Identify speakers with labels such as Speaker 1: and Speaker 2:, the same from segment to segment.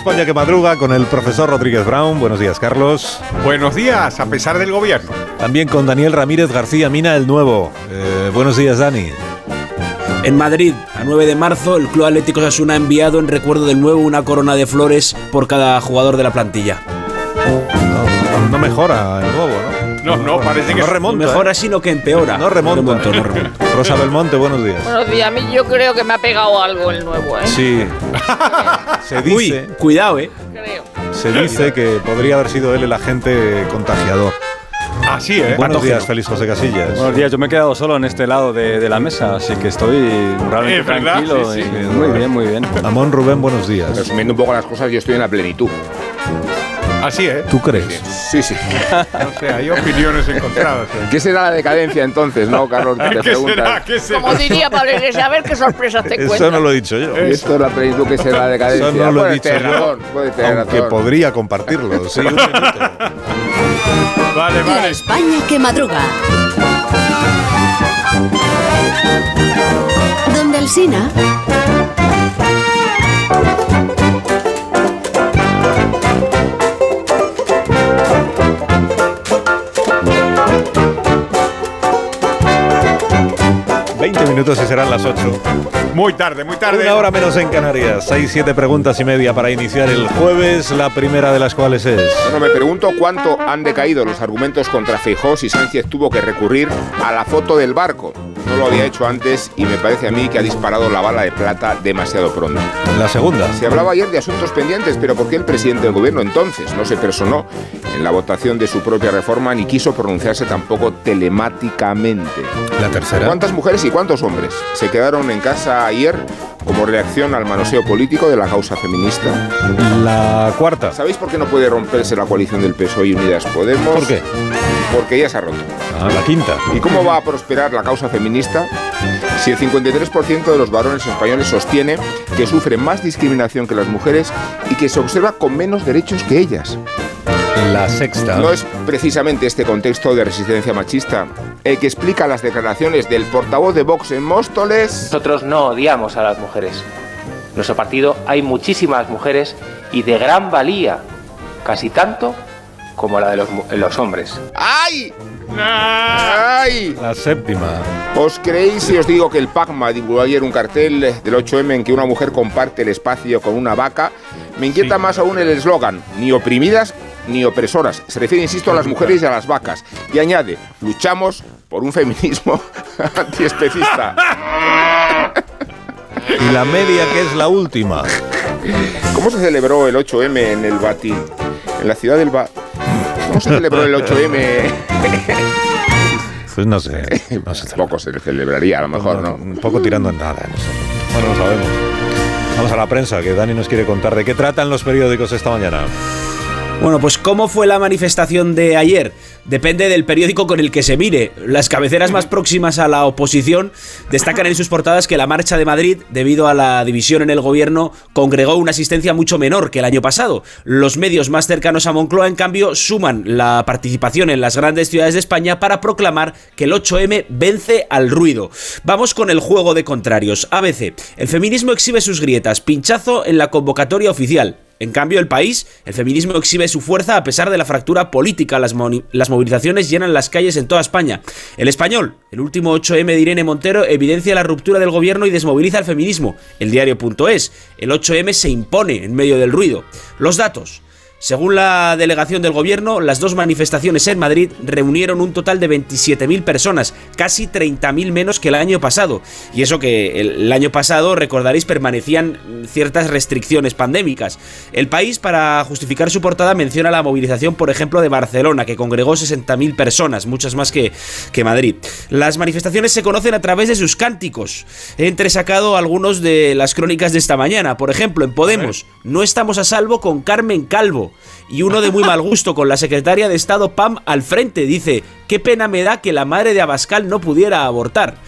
Speaker 1: España que madruga con el profesor Rodríguez Brown. Buenos días, Carlos.
Speaker 2: Buenos días, a pesar del gobierno.
Speaker 1: También con Daniel Ramírez García Mina, el nuevo. Eh, buenos días, Dani.
Speaker 3: En Madrid, a 9 de marzo, el Club Atlético Osasuna ha enviado en recuerdo del nuevo una corona de flores por cada jugador de la plantilla.
Speaker 1: No, no mejora el nuevo, ¿no?
Speaker 2: No, no, parece que
Speaker 1: No remonta.
Speaker 3: Mejora
Speaker 1: ¿eh?
Speaker 3: sino que empeora.
Speaker 1: No remonta.
Speaker 3: No remonto, no remonto.
Speaker 1: Rosa Belmonte, buenos días.
Speaker 4: Buenos días, a mí yo creo que me ha pegado algo el nuevo, ¿eh?
Speaker 1: Sí. Se
Speaker 3: Uy,
Speaker 1: dice,
Speaker 3: cuidado, eh.
Speaker 4: Creo.
Speaker 1: se dice que podría haber sido él el agente contagiador.
Speaker 2: Así, ¿eh?
Speaker 1: Buenos
Speaker 3: Patógeno.
Speaker 1: días, Félix José Casillas.
Speaker 5: Buenos días, yo me he quedado solo en este lado de, de la mesa, así que estoy realmente
Speaker 2: verdad,
Speaker 5: tranquilo.
Speaker 2: sí, sí.
Speaker 5: y muy bien, muy bien.
Speaker 1: Amón Rubén, buenos días.
Speaker 6: Resumiendo un poco las cosas, yo estoy en la plenitud.
Speaker 2: Así, ¿eh?
Speaker 1: ¿Tú crees?
Speaker 6: Sí, sí.
Speaker 2: O sea, hay opiniones encontradas. ¿eh?
Speaker 6: ¿Qué será la decadencia entonces, no, Carlos? Que te
Speaker 2: ¿Qué será? ¿Qué será?
Speaker 4: Como diría Pablo Iglesias, a ver qué sorpresas te
Speaker 1: Eso
Speaker 4: cuentas.
Speaker 1: no lo he dicho yo.
Speaker 6: Y esto es la plenitud, ¿qué será la decadencia?
Speaker 1: Eso no lo he dicho
Speaker 6: tener
Speaker 1: yo,
Speaker 6: razón, puedes tener
Speaker 1: aunque podría compartirlo. Sí, un minuto.
Speaker 2: Vale,
Speaker 7: La
Speaker 2: vale.
Speaker 7: España que madruga. Donde el Sina.
Speaker 1: Minutos y serán las 8.
Speaker 2: Muy tarde, muy tarde.
Speaker 1: Una hora menos en Canarias. Seis, siete preguntas y media para iniciar el jueves, la primera de las cuales es...
Speaker 6: Bueno, me pregunto cuánto han decaído los argumentos contra Feijóo si Sánchez tuvo que recurrir a la foto del barco. No lo había hecho antes y me parece a mí que ha disparado la bala de plata demasiado pronto.
Speaker 1: La segunda.
Speaker 6: Se hablaba ayer de asuntos pendientes, pero ¿por qué el presidente del gobierno entonces no se personó en la votación de su propia reforma ni quiso pronunciarse tampoco telemáticamente?
Speaker 1: La tercera.
Speaker 6: ¿Cuántas mujeres y cuántos hombres se quedaron en casa ayer como reacción al manoseo político de la causa feminista?
Speaker 1: La cuarta.
Speaker 6: ¿Sabéis por qué no puede romperse la coalición del PSOE y Unidas Podemos?
Speaker 1: ¿Por qué?
Speaker 6: Porque ya se ha roto.
Speaker 1: Ah, la quinta.
Speaker 6: ¿Y cómo va a prosperar la causa feminista si el 53% de los varones españoles sostiene que sufren más discriminación que las mujeres y que se observa con menos derechos que ellas?
Speaker 1: La sexta.
Speaker 6: ¿No es precisamente este contexto de resistencia machista el que explica las declaraciones del portavoz de Vox en Móstoles?
Speaker 8: Nosotros no odiamos a las mujeres. En nuestro partido hay muchísimas mujeres y de gran valía, casi tanto como la de los, los hombres.
Speaker 6: ¡Ay! ¡Ay!
Speaker 1: La séptima.
Speaker 6: ¿Os creéis si os digo que el PACMA divulgó ayer un cartel del 8M en que una mujer comparte el espacio con una vaca? Me inquieta más aún el eslogan, ni oprimidas ni opresoras. Se refiere, insisto, a las mujeres y a las vacas. Y añade, luchamos por un feminismo antiespecista.
Speaker 1: Y la media, que es la última.
Speaker 6: ¿Cómo se celebró el 8M en el Batín? En la ciudad del Ba... ¿Cómo se celebró el 8M?
Speaker 1: Pues no sé. No sé.
Speaker 6: Poco se celebraría, a lo mejor, ¿no?
Speaker 1: Un poco tirando en nada. No sé. Bueno, no sabemos. Vamos a la prensa, que Dani nos quiere contar de qué tratan los periódicos esta mañana.
Speaker 3: Bueno, pues ¿cómo fue la manifestación de ayer? Depende del periódico con el que se mire. Las cabeceras más próximas a la oposición destacan en sus portadas que la Marcha de Madrid, debido a la división en el gobierno, congregó una asistencia mucho menor que el año pasado. Los medios más cercanos a Moncloa, en cambio, suman la participación en las grandes ciudades de España para proclamar que el 8M vence al ruido. Vamos con el juego de contrarios. ABC. El feminismo exhibe sus grietas. Pinchazo en la convocatoria oficial. En cambio, el país, el feminismo exhibe su fuerza a pesar de la fractura política. Las, las movilizaciones llenan las calles en toda España. El español, el último 8M de Irene Montero, evidencia la ruptura del gobierno y desmoviliza el feminismo. El diario.es, el 8M se impone en medio del ruido. Los datos. Según la delegación del gobierno, las dos manifestaciones en Madrid reunieron un total de 27.000 personas, casi 30.000 menos que el año pasado. Y eso que el año pasado, recordaréis, permanecían ciertas restricciones pandémicas. El país, para justificar su portada, menciona la movilización, por ejemplo, de Barcelona, que congregó 60.000 personas, muchas más que, que Madrid. Las manifestaciones se conocen a través de sus cánticos. He entresacado algunos de las crónicas de esta mañana. Por ejemplo, en Podemos, no estamos a salvo con Carmen Calvo y uno de muy mal gusto con la secretaria de Estado Pam al frente. Dice, qué pena me da que la madre de Abascal no pudiera abortar.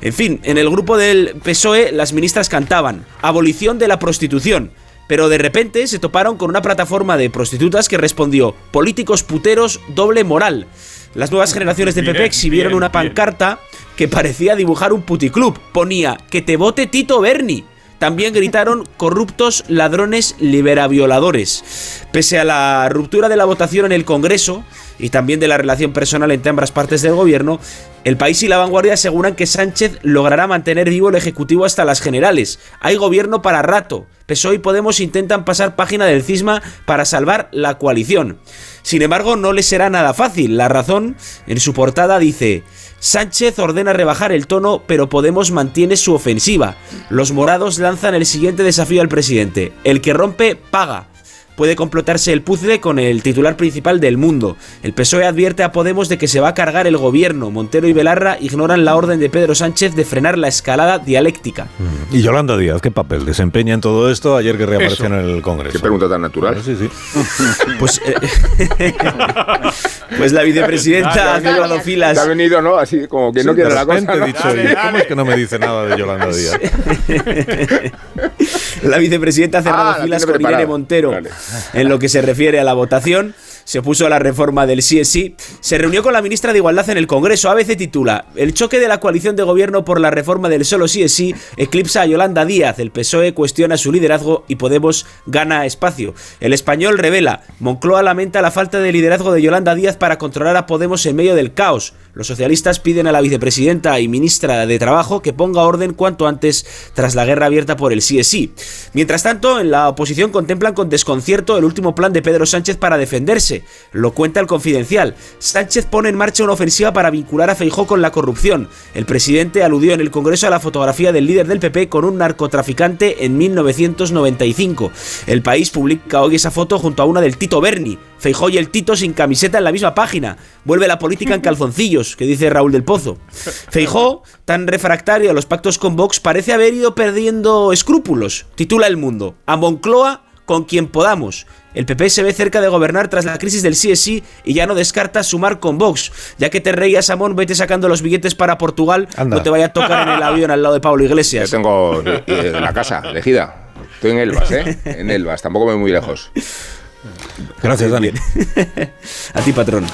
Speaker 3: En fin, en el grupo del PSOE las ministras cantaban, abolición de la prostitución. Pero de repente se toparon con una plataforma de prostitutas que respondió, políticos puteros, doble moral. Las nuevas generaciones de PP exhibieron una pancarta que parecía dibujar un puticlub. Ponía, que te vote Tito Berni. También gritaron corruptos ladrones liberavioladores. Pese a la ruptura de la votación en el Congreso y también de la relación personal entre ambas partes del gobierno, el país y la vanguardia aseguran que Sánchez logrará mantener vivo el Ejecutivo hasta las generales. Hay gobierno para rato. PSOE y Podemos intentan pasar página del cisma para salvar la coalición. Sin embargo, no les será nada fácil. La razón, en su portada, dice... Sánchez ordena rebajar el tono, pero Podemos mantiene su ofensiva. Los morados lanzan el siguiente desafío al presidente. El que rompe, paga. Puede complotarse el puzzle con el titular principal del mundo. El PSOE advierte a Podemos de que se va a cargar el gobierno. Montero y Belarra ignoran la orden de Pedro Sánchez de frenar la escalada dialéctica.
Speaker 1: Y Yolanda Díaz, ¿qué papel desempeña en todo esto ayer que reapareció
Speaker 2: Eso.
Speaker 1: en el Congreso?
Speaker 6: Qué pregunta tan natural.
Speaker 1: Sí, sí.
Speaker 3: Pues, eh, pues la vicepresidenta ha cerrado filas.
Speaker 6: Te ha venido, ¿no? Así como que no
Speaker 1: Sí,
Speaker 6: quiere
Speaker 1: de
Speaker 6: la cosa. ¿no?
Speaker 1: dicho,
Speaker 2: Dale,
Speaker 1: "¿Y ¿cómo
Speaker 2: dale".
Speaker 1: es que no me dice nada de Yolanda Díaz?
Speaker 3: La vicepresidenta ha cerrado
Speaker 6: Ah, la
Speaker 3: filas con Irene. Montero.
Speaker 6: Vale.
Speaker 3: En lo que se refiere a la votación, se opuso a la reforma del sí es sí. Se reunió con la ministra de Igualdad en el Congreso. ABC titula: El choque de la coalición de gobierno por la reforma del solo sí es sí eclipsa a Yolanda Díaz. El PSOE cuestiona su liderazgo y Podemos gana espacio. El español revela: Moncloa lamenta la falta de liderazgo de Yolanda Díaz para controlar a Podemos en medio del caos. Los socialistas piden a la vicepresidenta y ministra de Trabajo que ponga orden cuanto antes tras la guerra abierta por el sí. Mientras tanto, en la oposición contemplan con desconcierto el último plan de Pedro Sánchez para defenderse. Lo cuenta el confidencial. Sánchez pone en marcha una ofensiva para vincular a Feijó con la corrupción. El presidente aludió en el Congreso a la fotografía del líder del PP con un narcotraficante en 1995. El país publica hoy esa foto junto a una del Tito Berni. Feijó y el Tito sin camiseta en la misma página. Vuelve la política en calzoncillos, que dice Raúl del Pozo. Feijó, tan refractario a los pactos con Vox, parece haber ido perdiendo escrúpulos. Titula El Mundo. A Moncloa con quien podamos. El PP se ve cerca de gobernar tras la crisis del sí es sí y ya no descarta sumar con Vox. Ya que te reías, Amón, vete sacando los billetes para Portugal.
Speaker 1: Anda.
Speaker 3: No te vaya a tocar en el avión al lado de Pablo
Speaker 6: Yo
Speaker 3: Iglesias.
Speaker 6: tengo eh, eh, la casa elegida. Estoy en Elvas, ¿eh? En Elvas, tampoco me voy muy lejos.
Speaker 1: Gracias, Dani.
Speaker 3: A ti, patrón.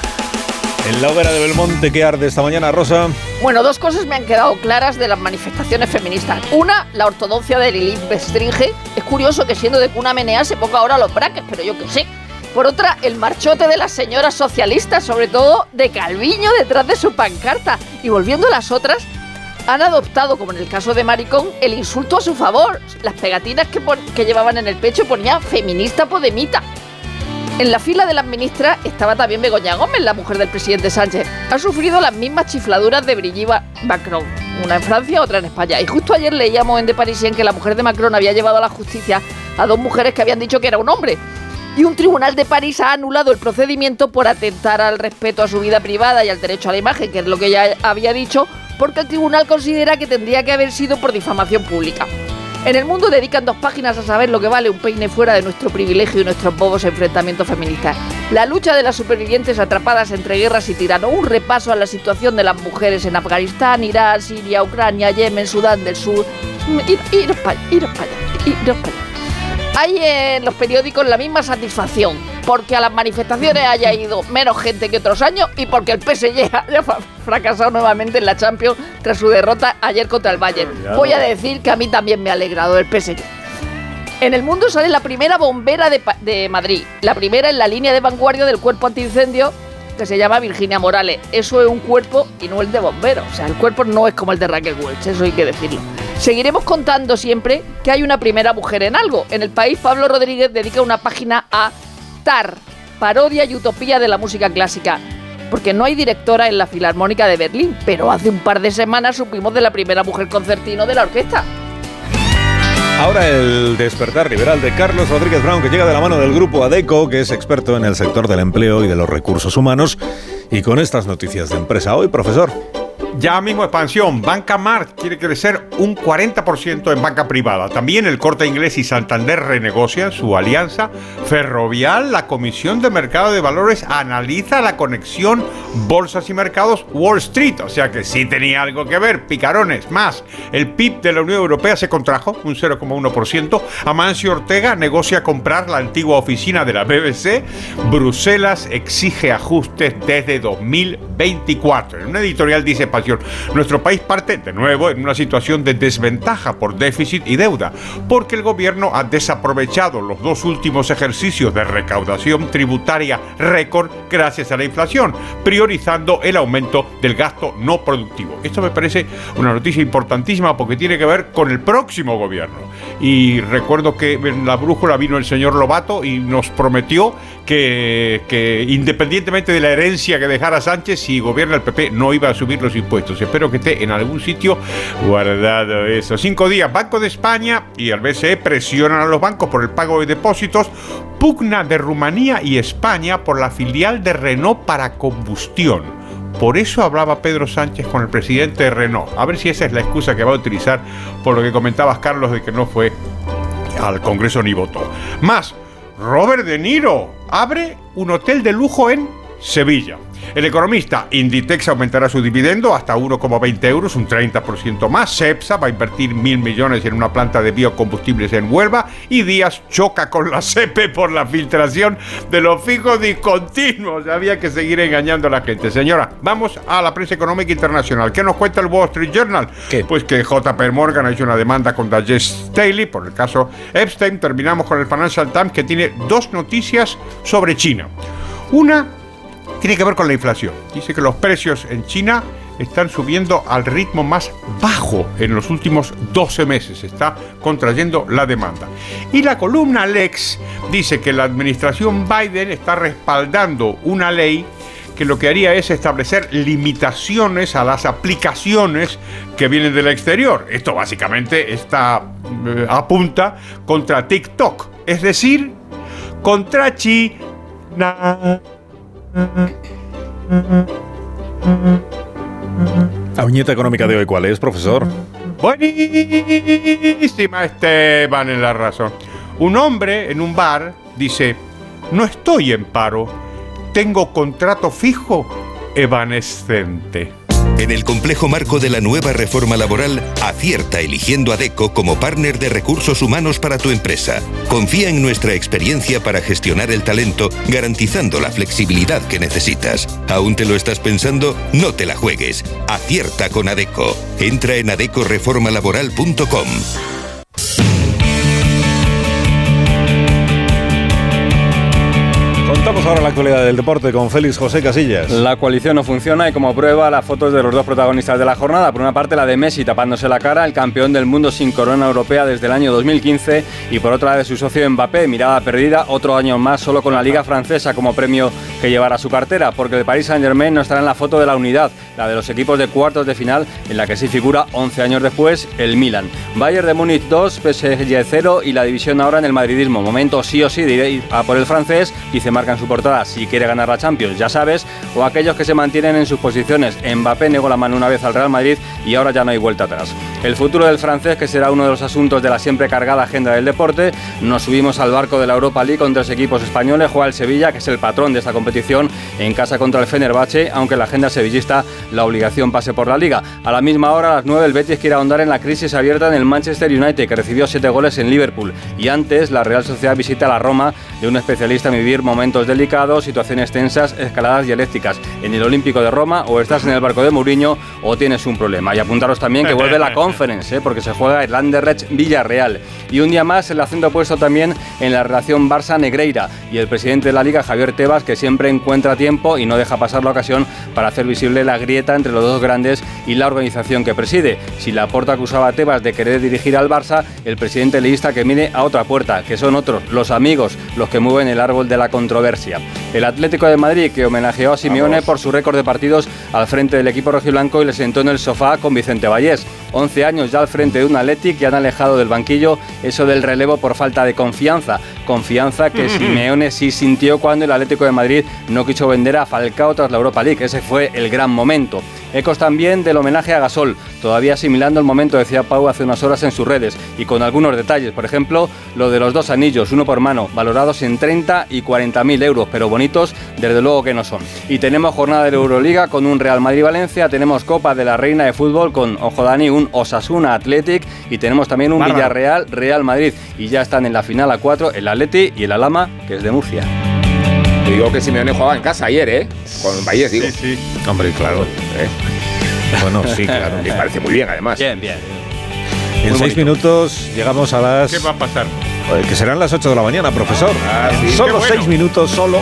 Speaker 1: En la hoguera de Belmonte, ¿qué arde esta mañana, Rosa?
Speaker 4: Bueno, dos cosas me han quedado claras de las manifestaciones feministas. Una, la ortodoxia de Lilith Bestringe. Es curioso que siendo de cuna menea se ponga ahora los braques, pero yo qué sé. Por otra, el marchote de las señoras socialistas, sobre todo de Calviño detrás de su pancarta. Y volviendo a las otras, han adoptado, como en el caso de Maricón, el insulto a su favor. Las pegatinas que, que llevaban en el pecho ponían feminista podemita. En la fila de las ministras estaba también Begoña Gómez, la mujer del presidente Sánchez. Ha sufrido las mismas chifladuras de Brigitte Macron, una en Francia, otra en España. Y justo ayer leíamos en The Parisien que la mujer de Macron había llevado a la justicia a dos mujeres que habían dicho que era un hombre. Y un tribunal de París ha anulado el procedimiento por atentar al respeto a su vida privada y al derecho a la imagen, que es lo que ella había dicho, porque el tribunal considera que tendría que haber sido por difamación pública. En el mundo dedican dos páginas a saber lo que vale un peine fuera de nuestro privilegio y nuestros bobos enfrentamientos feministas. La lucha de las supervivientes atrapadas entre guerras y tiranos. Un repaso a la situación de las mujeres en Afganistán, Irán, Siria, Ucrania, Yemen, Sudán del Sur. Ir, iros para allá, iros para allá. Hay en los periódicos la misma satisfacción, porque a las manifestaciones haya ido menos gente que otros años y porque el PSG haya fracasado nuevamente en la Champions tras su derrota ayer contra el Bayern. Voy a decir que a mí también me ha alegrado el PSG. En el mundo sale la primera bombera de, de Madrid, la primera en la línea de vanguardia del cuerpo antiincendio que se llama Virginia Morales. Eso es un cuerpo y no el de bomberos. O sea, el cuerpo no es como el de Raquel Welch, eso hay que decirlo. Seguiremos contando siempre que hay una primera mujer en algo. En el país, Pablo Rodríguez dedica una página a Star, parodia y utopía de la música clásica. Porque no hay directora en la Filarmónica de Berlín, pero hace un par de semanas supimos de la primera mujer concertino de la orquesta.
Speaker 1: Ahora el despertar liberal de Carlos Rodríguez Brown, que llega de la mano del grupo ADECO, que es experto en el sector del empleo y de los recursos humanos, y con estas noticias de empresa hoy, profesor.
Speaker 2: Ya mismo expansión. Banca Mart quiere crecer un 40% en banca privada. También el Corte Inglés y Santander renegocian su alianza. Ferrovial, la Comisión de Mercado de Valores analiza la conexión bolsas y mercados Wall Street. O sea que sí tenía algo que ver. Picarones. Más, el PIB de la Unión Europea se contrajo un 0,1%. Amancio Ortega negocia comprar la antigua oficina de la BBC. Bruselas exige ajustes desde 2024. En una editorial dice Pasión, nuestro país parte de nuevo en una situación de desventaja por déficit y deuda, porque el gobierno ha desaprovechado los dos últimos ejercicios de recaudación tributaria récord gracias a la inflación, priorizando el aumento del gasto no productivo. Esto me parece una noticia importantísima porque tiene que ver con el próximo gobierno. Y recuerdo que en la brújula vino el señor Lobato y nos prometió que, que independientemente de la herencia que dejara Sánchez, si gobierna el PP no iba a subir los impuestos. Espero que esté en algún sitio guardado eso. Cinco días, Banco de España y el BCE presionan a los bancos por el pago de depósitos. Pugna de Rumanía y España por la filial de Renault para combustión. Por eso hablaba Pedro Sánchez con el presidente de Renault. A ver si esa es la excusa que va a utilizar por lo que comentabas, Carlos, de que no fue al Congreso ni votó. Más, Robert De Niro abre un hotel de lujo en Sevilla. El economista Inditex aumentará su dividendo hasta 1,20 euros, un 30% más. CEPSA va a invertir mil millones en una planta de biocombustibles en Huelva. Y Díaz choca con la CEPE por la filtración de los fijos discontinuos. Había que seguir engañando a la gente. Señora, vamos a la prensa económica internacional. ¿Qué nos cuenta el Wall Street Journal? Pues que JP Morgan ha hecho una demanda contra Jess Staley por el caso Epstein. Terminamos con el Financial Times que tiene dos noticias sobre China. Una tiene que ver con la inflación. Dice que los precios en China están subiendo al ritmo más bajo en los últimos 12 meses. Está contrayendo la demanda. Y la columna Lex dice que la administración Biden está respaldando una ley que lo que haría es establecer limitaciones a las aplicaciones que vienen del exterior. Esto básicamente está eh, apunta contra TikTok, es decir, contra China.
Speaker 1: La viñeta económica de hoy, ¿cuál es, profesor?
Speaker 2: Buenísima, Esteban, en la razón. Un hombre en un bar dice, no estoy en paro, tengo contrato fijo evanescente.
Speaker 9: En el complejo marco de la nueva reforma laboral, acierta eligiendo a DECO como partner de recursos humanos para tu empresa. Confía en nuestra experiencia para gestionar el talento, garantizando la flexibilidad que necesitas. ¿Aún te lo estás pensando? No te la juegues. Acierta con ADECO. Entra en adecoreformalaboral.com.
Speaker 1: Contamos ahora la actualidad del deporte con Félix José Casillas.
Speaker 5: La coalición no funciona y como prueba las fotos de los dos protagonistas de la jornada. Por una parte la de Messi tapándose la cara, el campeón del mundo sin corona europea desde el año 2015 y por otra de su socio Mbappé, mirada perdida, otro año más solo con la liga francesa como premio que llevará su cartera, porque el Paris Saint Germain no estará en la foto de la unidad, la de los equipos de cuartos de final en la que sí figura 11 años después el Milan. Bayern de Múnich 2, PSG 0 y la división ahora en el madridismo. Momento sí o sí de ir a por el francés y se marca en su portada si quiere ganar la Champions, ya sabes, o aquellos que se mantienen en sus posiciones. Mbappé negó la mano una vez al Real Madrid y ahora ya no hay vuelta atrás. El futuro del francés, que será uno de los asuntos de la siempre cargada agenda del deporte, nos subimos al barco de la Europa League con tres equipos españoles, juega el Sevilla, que es el patrón de esta competición, en casa contra el Fenerbahce, aunque la agenda sevillista la obligación pase por la liga. A la misma hora, a las 9, el Betis quiere ahondar en la crisis abierta en el Manchester United, que recibió siete goles en Liverpool. Y antes, la Real Sociedad visita la Roma de un especialista en vivir momentos delicados, situaciones tensas, escaladas dialécticas. En el Olímpico de Roma, o estás en el barco de Mourinho o tienes un problema. Y apuntaros también que vuelve la Conference, ¿eh? porque se juega el Anderlecht Villarreal. Y un día más el acento puesto también en la relación Barça-Negreira y el presidente de la liga, Javier Tebas, que siempre encuentra tiempo y no deja pasar la ocasión para hacer visible la grieta entre los dos grandes y la organización que preside. Si la porta acusaba a Tebas de querer dirigir al Barça, el presidente leísta que mire a otra puerta, que son otros, los amigos, los que mueven el árbol de la controversia. El Atlético de Madrid, que homenajeó a Simeone por su récord de partidos al frente del equipo rojiblanco y le sentó en el sofá con Vicente Vallés. 11 años ya al frente de un Athletic que han alejado del banquillo eso del relevo por falta de confianza. Confianza que Simeone sí sintió cuando el Atlético de Madrid no quiso vender a Falcao tras la Europa League. Ese fue el gran momento. Ecos también del homenaje a Gasol, todavía asimilando el momento, decía Pau hace unas horas en sus redes, y con algunos detalles. Por ejemplo, lo de los dos anillos, uno por mano, valorados en 30 y 40 mil euros, pero bonitos, desde luego que no son. Y tenemos jornada de la Euroliga con un Real Madrid-Valencia, tenemos Copa de la Reina de Fútbol con, ojo Dani, un Osasuna Athletic, y tenemos también un. Villarreal-Real Madrid. Y ya están en la final a cuatro el Atleti y el Alama, que es de Murcia.
Speaker 6: Digo que Simeone jugaba en casa ayer, ¿eh? Con Vallés, digo.
Speaker 2: Sí, sí.
Speaker 1: Hombre, claro.
Speaker 6: ¿Eh?
Speaker 1: Bueno, sí, claro.
Speaker 6: Me parece muy bien, además.
Speaker 5: Bien, bien.
Speaker 1: En
Speaker 6: Muy
Speaker 1: seis
Speaker 6: bonito.
Speaker 1: minutos llegamos a las...
Speaker 2: ¿Qué va a pasar?
Speaker 1: eh, Que serán las 8 de la mañana, profesor.
Speaker 6: Ah, sí.
Speaker 1: Solo
Speaker 2: bueno.
Speaker 1: seis minutos, solo.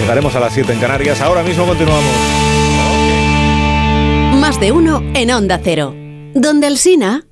Speaker 1: Llegaremos a las 7 en Canarias. Ahora mismo continuamos.
Speaker 7: Más de uno en Onda Cero. Donde Alsina.